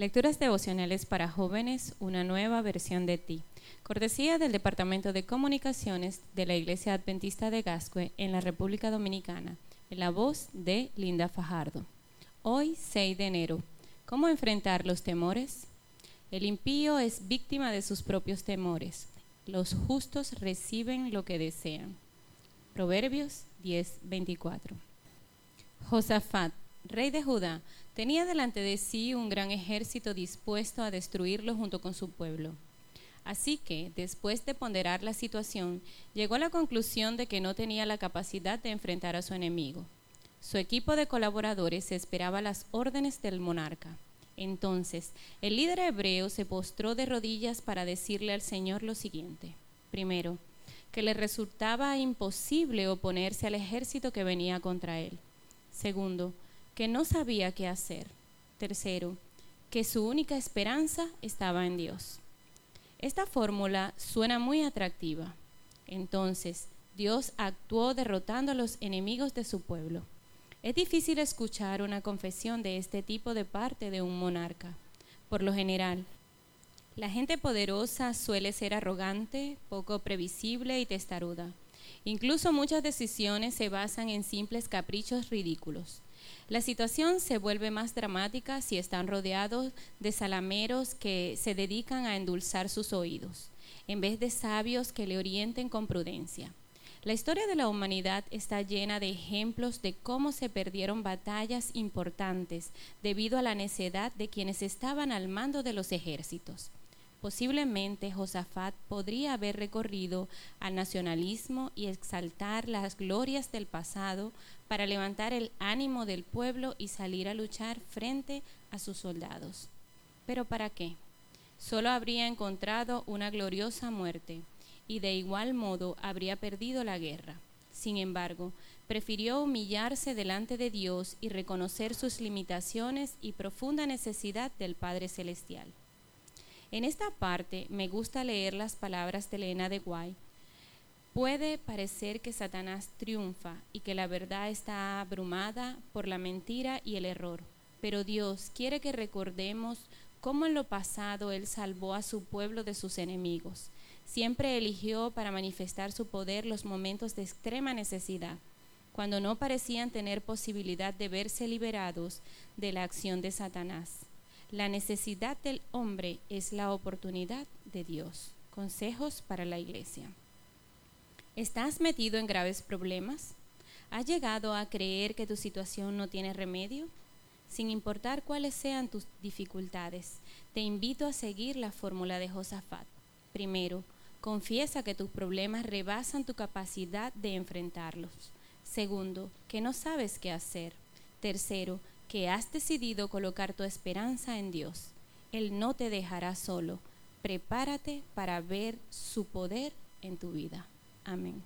Lecturas devocionales para jóvenes, una nueva versión de ti. Cortesía del Departamento de Comunicaciones de la Iglesia Adventista de Gascue en la República Dominicana, en la voz de Linda Fajardo. Hoy, 6 de enero. ¿Cómo enfrentar los temores? El impío es víctima de sus propios temores. Los justos reciben lo que desean. Proverbios 10:24. Josafat, rey de Judá, tenía delante de sí un gran ejército dispuesto a destruirlo junto con su pueblo. Así que, después de ponderar la situación, llegó a la conclusión de que no tenía la capacidad de enfrentar a su enemigo. Su equipo de colaboradores esperaba las órdenes del monarca. Entonces, el líder hebreo se postró de rodillas para decirle al Señor lo siguiente. Primero, que le resultaba imposible oponerse al ejército que venía contra él. Segundo, no sabía qué hacer. Tercero, que su única esperanza estaba en Dios. Esta fórmula suena muy atractiva. Entonces, Dios actuó derrotando a los enemigos de su pueblo. Es difícil escuchar una confesión de este tipo de parte de un monarca. Por lo general, la gente poderosa suele ser arrogante, poco previsible y testaruda. Incluso muchas decisiones se basan en simples caprichos ridículos. La situación se vuelve más dramática si están rodeados de salameros que se dedican a endulzar sus oídos, en vez de sabios que le orienten con prudencia. La historia de la humanidad está llena de ejemplos de cómo se perdieron batallas importantes debido a la necedad de quienes estaban al mando de los ejércitos. Posiblemente Josafat podría haber recorrido al nacionalismo y exaltar las glorias del pasado para levantar el ánimo del pueblo y salir a luchar frente a sus soldados. Pero ¿para qué? Solo habría encontrado una gloriosa muerte y de igual modo habría perdido la guerra. Sin embargo, prefirió humillarse delante de Dios y reconocer sus limitaciones y profunda necesidad del Padre Celestial. En esta parte me gusta leer las palabras de Elena de Guay. Puede parecer que Satanás triunfa y que la verdad está abrumada por la mentira y el error, pero Dios quiere que recordemos cómo en lo pasado Él salvó a su pueblo de sus enemigos Siempre eligió para manifestar su poder los momentos de extrema necesidad, cuando no parecían tener posibilidad de verse liberados de la acción de Satanás. La necesidad del hombre es la oportunidad de Dios. Consejos para la iglesia. ¿Estás metido en graves problemas? ¿Has llegado a creer que tu situación no tiene remedio? Sin importar cuáles sean tus dificultades, te invito a seguir la fórmula de Josafat. Primero, Confiesa que tus problemas rebasan tu capacidad de enfrentarlos. Segundo, que no sabes qué hacer. Tercero, que has decidido colocar tu esperanza en Dios. Él no te dejará solo. Prepárate para ver su poder en tu vida. Amén.